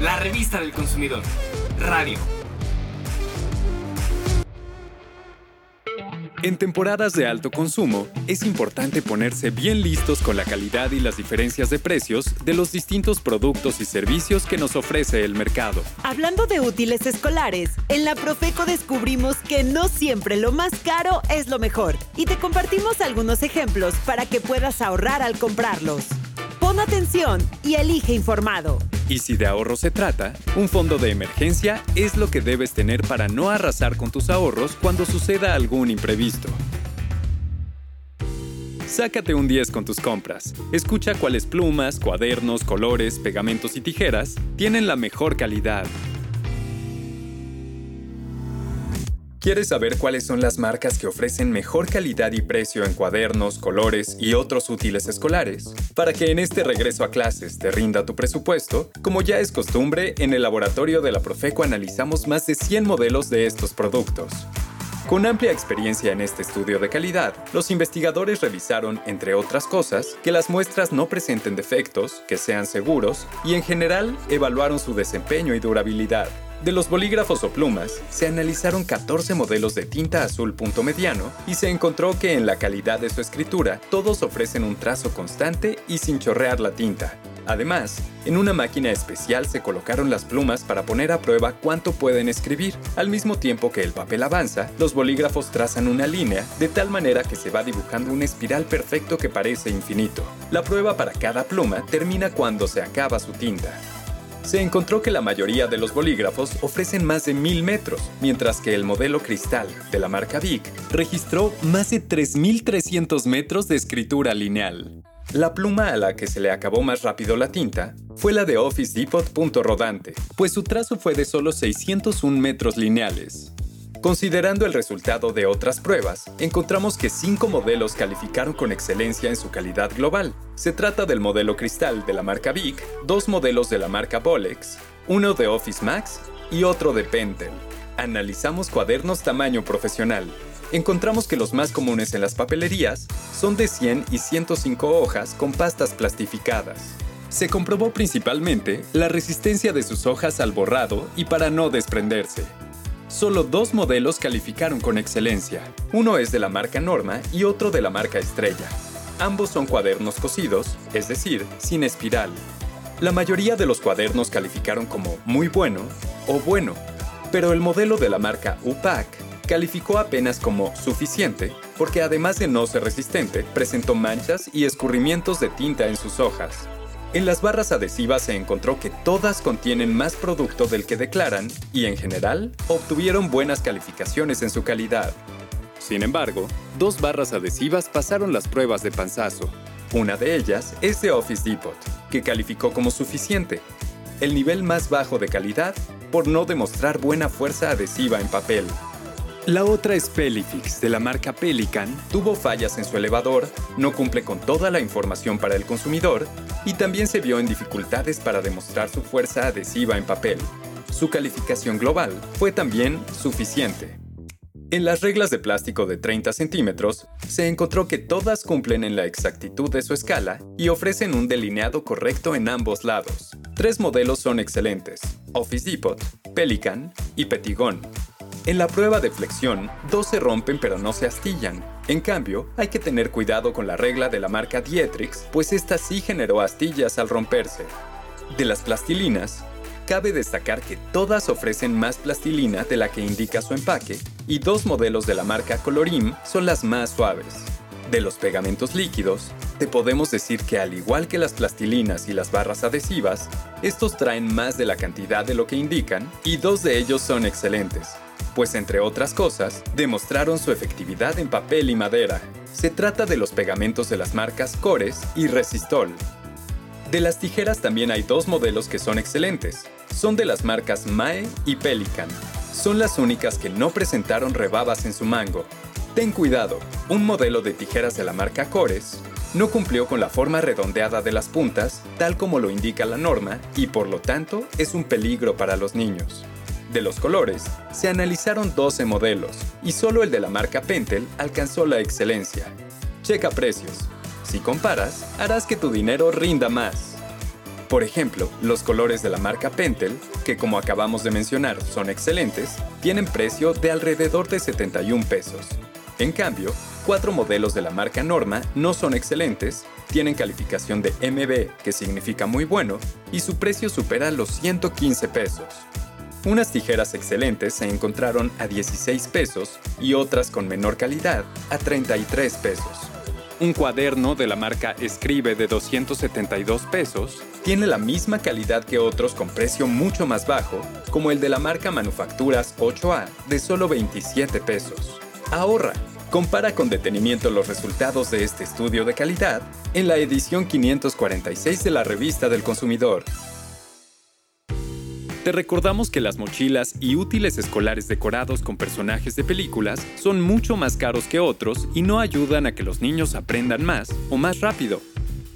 la revista del consumidor. Radio. En temporadas de alto consumo, es importante ponerse bien listos con la calidad y las diferencias de precios de los distintos productos y servicios que nos ofrece el mercado. Hablando de útiles escolares, en la Profeco descubrimos que no siempre lo más caro es lo mejor y te compartimos algunos ejemplos para que puedas ahorrar al comprarlos. Pon atención y elige informado. Y si de ahorro se trata, un fondo de emergencia es lo que debes tener para no arrasar con tus ahorros cuando suceda algún imprevisto. Sácate un 10 con tus compras. Escucha cuáles plumas, cuadernos, colores, pegamentos y tijeras tienen la mejor calidad. ¿Quieres saber cuáles son las marcas que ofrecen mejor calidad y precio en cuadernos, colores y otros útiles escolares? Para que en este regreso a clases te rinda tu presupuesto, como ya es costumbre, en el laboratorio de la Profeco analizamos más de 100 modelos de estos productos. Con amplia experiencia en este estudio de calidad, los investigadores revisaron, entre otras cosas, que las muestras no presenten defectos, que sean seguros y en general evaluaron su desempeño y durabilidad. De los bolígrafos o plumas, se analizaron 14 modelos de tinta azul punto mediano y se encontró que en la calidad de su escritura todos ofrecen un trazo constante y sin chorrear la tinta. Además, en una máquina especial se colocaron las plumas para poner a prueba cuánto pueden escribir. Al mismo tiempo que el papel avanza, los bolígrafos trazan una línea de tal manera que se va dibujando un espiral perfecto que parece infinito. La prueba para cada pluma termina cuando se acaba su tinta se encontró que la mayoría de los bolígrafos ofrecen más de 1000 metros, mientras que el modelo cristal de la marca Bic registró más de 3300 metros de escritura lineal. La pluma a la que se le acabó más rápido la tinta fue la de Office Depot Rodante, pues su trazo fue de solo 601 metros lineales. Considerando el resultado de otras pruebas, encontramos que cinco modelos calificaron con excelencia en su calidad global. Se trata del modelo cristal de la marca Bic, dos modelos de la marca Bolex, uno de Office Max y otro de Pentel. Analizamos cuadernos tamaño profesional. Encontramos que los más comunes en las papelerías son de 100 y 105 hojas con pastas plastificadas. Se comprobó principalmente la resistencia de sus hojas al borrado y para no desprenderse. Solo dos modelos calificaron con excelencia. Uno es de la marca Norma y otro de la marca Estrella. Ambos son cuadernos cosidos, es decir, sin espiral. La mayoría de los cuadernos calificaron como muy bueno o bueno, pero el modelo de la marca UPAC calificó apenas como suficiente porque además de no ser resistente, presentó manchas y escurrimientos de tinta en sus hojas. En las barras adhesivas se encontró que todas contienen más producto del que declaran y en general obtuvieron buenas calificaciones en su calidad. Sin embargo, dos barras adhesivas pasaron las pruebas de panzazo. Una de ellas es de Office Depot, que calificó como suficiente, el nivel más bajo de calidad por no demostrar buena fuerza adhesiva en papel. La otra es Pelifix, de la marca Pelican. Tuvo fallas en su elevador, no cumple con toda la información para el consumidor y también se vio en dificultades para demostrar su fuerza adhesiva en papel. Su calificación global fue también suficiente. En las reglas de plástico de 30 centímetros, se encontró que todas cumplen en la exactitud de su escala y ofrecen un delineado correcto en ambos lados. Tres modelos son excelentes, Office Depot, Pelican y Petigon. En la prueba de flexión, dos se rompen pero no se astillan. En cambio, hay que tener cuidado con la regla de la marca Dietrix, pues esta sí generó astillas al romperse. De las plastilinas, cabe destacar que todas ofrecen más plastilina de la que indica su empaque y dos modelos de la marca Colorim son las más suaves. De los pegamentos líquidos, te podemos decir que al igual que las plastilinas y las barras adhesivas, estos traen más de la cantidad de lo que indican y dos de ellos son excelentes pues entre otras cosas, demostraron su efectividad en papel y madera. Se trata de los pegamentos de las marcas Cores y Resistol. De las tijeras también hay dos modelos que son excelentes. Son de las marcas Mae y Pelican. Son las únicas que no presentaron rebabas en su mango. Ten cuidado, un modelo de tijeras de la marca Cores no cumplió con la forma redondeada de las puntas, tal como lo indica la norma, y por lo tanto es un peligro para los niños. De los colores, se analizaron 12 modelos y solo el de la marca Pentel alcanzó la excelencia. Checa precios. Si comparas, harás que tu dinero rinda más. Por ejemplo, los colores de la marca Pentel, que como acabamos de mencionar son excelentes, tienen precio de alrededor de 71 pesos. En cambio, cuatro modelos de la marca Norma no son excelentes, tienen calificación de MB, que significa muy bueno, y su precio supera los 115 pesos. Unas tijeras excelentes se encontraron a 16 pesos y otras con menor calidad a 33 pesos. Un cuaderno de la marca Escribe de 272 pesos tiene la misma calidad que otros con precio mucho más bajo, como el de la marca Manufacturas 8A de solo 27 pesos. Ahorra. Compara con detenimiento los resultados de este estudio de calidad en la edición 546 de la revista del consumidor. Te recordamos que las mochilas y útiles escolares decorados con personajes de películas son mucho más caros que otros y no ayudan a que los niños aprendan más o más rápido.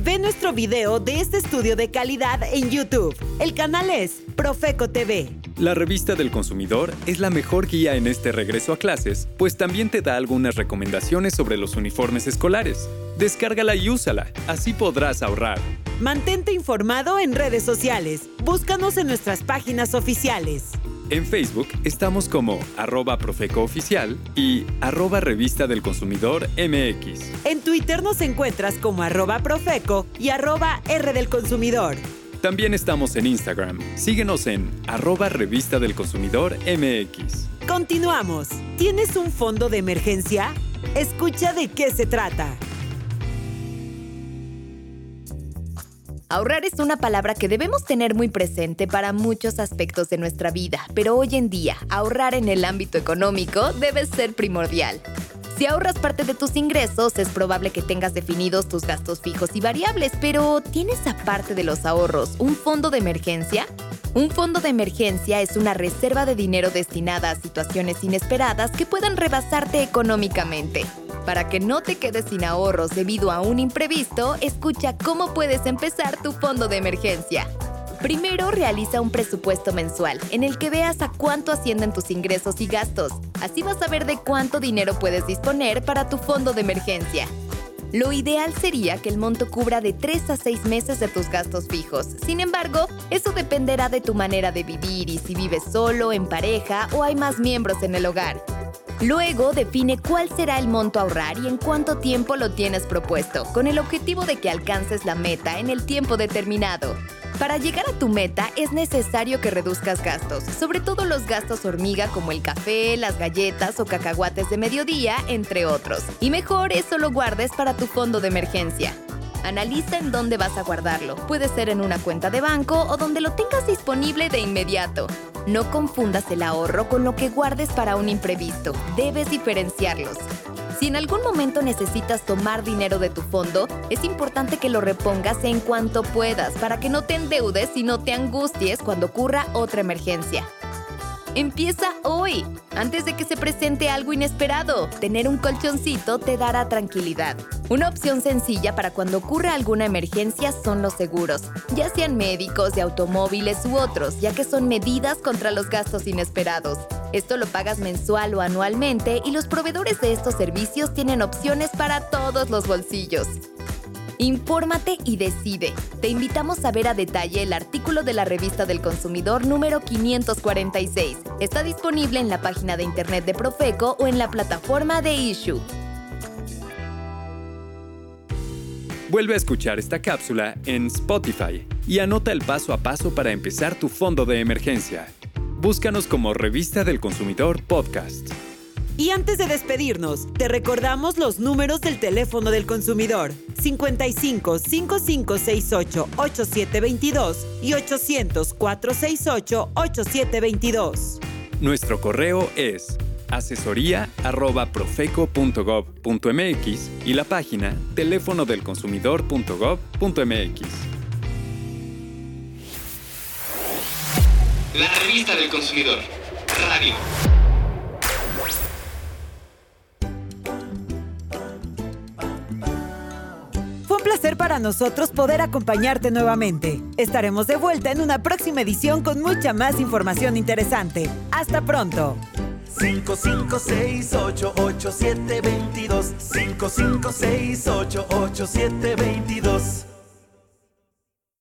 Ve nuestro video de este estudio de calidad en YouTube. El canal es Profeco TV. La revista del consumidor es la mejor guía en este regreso a clases, pues también te da algunas recomendaciones sobre los uniformes escolares. Descárgala y úsala, así podrás ahorrar. Mantente informado en redes sociales. Búscanos en nuestras páginas oficiales. En Facebook estamos como arroba profecooficial y arroba revista del consumidor MX. En Twitter nos encuentras como arroba profeco y arroba R del consumidor. También estamos en Instagram. Síguenos en arroba revista del consumidor MX. Continuamos. ¿Tienes un fondo de emergencia? Escucha de qué se trata. Ahorrar es una palabra que debemos tener muy presente para muchos aspectos de nuestra vida, pero hoy en día, ahorrar en el ámbito económico debe ser primordial. Si ahorras parte de tus ingresos, es probable que tengas definidos tus gastos fijos y variables, pero ¿tienes aparte de los ahorros un fondo de emergencia? Un fondo de emergencia es una reserva de dinero destinada a situaciones inesperadas que puedan rebasarte económicamente. Para que no te quedes sin ahorros debido a un imprevisto, escucha cómo puedes empezar tu fondo de emergencia. Primero, realiza un presupuesto mensual en el que veas a cuánto ascienden tus ingresos y gastos. Así vas a ver de cuánto dinero puedes disponer para tu fondo de emergencia. Lo ideal sería que el monto cubra de 3 a 6 meses de tus gastos fijos. Sin embargo, eso dependerá de tu manera de vivir y si vives solo, en pareja o hay más miembros en el hogar. Luego define cuál será el monto a ahorrar y en cuánto tiempo lo tienes propuesto, con el objetivo de que alcances la meta en el tiempo determinado. Para llegar a tu meta es necesario que reduzcas gastos, sobre todo los gastos hormiga como el café, las galletas o cacahuates de mediodía, entre otros. Y mejor eso lo guardes para tu fondo de emergencia. Analiza en dónde vas a guardarlo. Puede ser en una cuenta de banco o donde lo tengas disponible de inmediato. No confundas el ahorro con lo que guardes para un imprevisto. Debes diferenciarlos. Si en algún momento necesitas tomar dinero de tu fondo, es importante que lo repongas en cuanto puedas para que no te endeudes y no te angusties cuando ocurra otra emergencia. Empieza hoy, antes de que se presente algo inesperado. Tener un colchoncito te dará tranquilidad. Una opción sencilla para cuando ocurra alguna emergencia son los seguros, ya sean médicos, de automóviles u otros, ya que son medidas contra los gastos inesperados. Esto lo pagas mensual o anualmente y los proveedores de estos servicios tienen opciones para todos los bolsillos. Infórmate y decide. Te invitamos a ver a detalle el artículo de la revista del consumidor número 546. Está disponible en la página de internet de Profeco o en la plataforma de Issue. Vuelve a escuchar esta cápsula en Spotify y anota el paso a paso para empezar tu fondo de emergencia. Búscanos como Revista del Consumidor Podcast. Y antes de despedirnos, te recordamos los números del teléfono del consumidor 55 5568 8722 y 800 468 8722. Nuestro correo es asesoría@profeco.gov.mx y la página teléfono del consumidor.gov.mx. La revista del consumidor. Radio. Placer para nosotros poder acompañarte nuevamente. Estaremos de vuelta en una próxima edición con mucha más información interesante. Hasta pronto. 55688722 55688722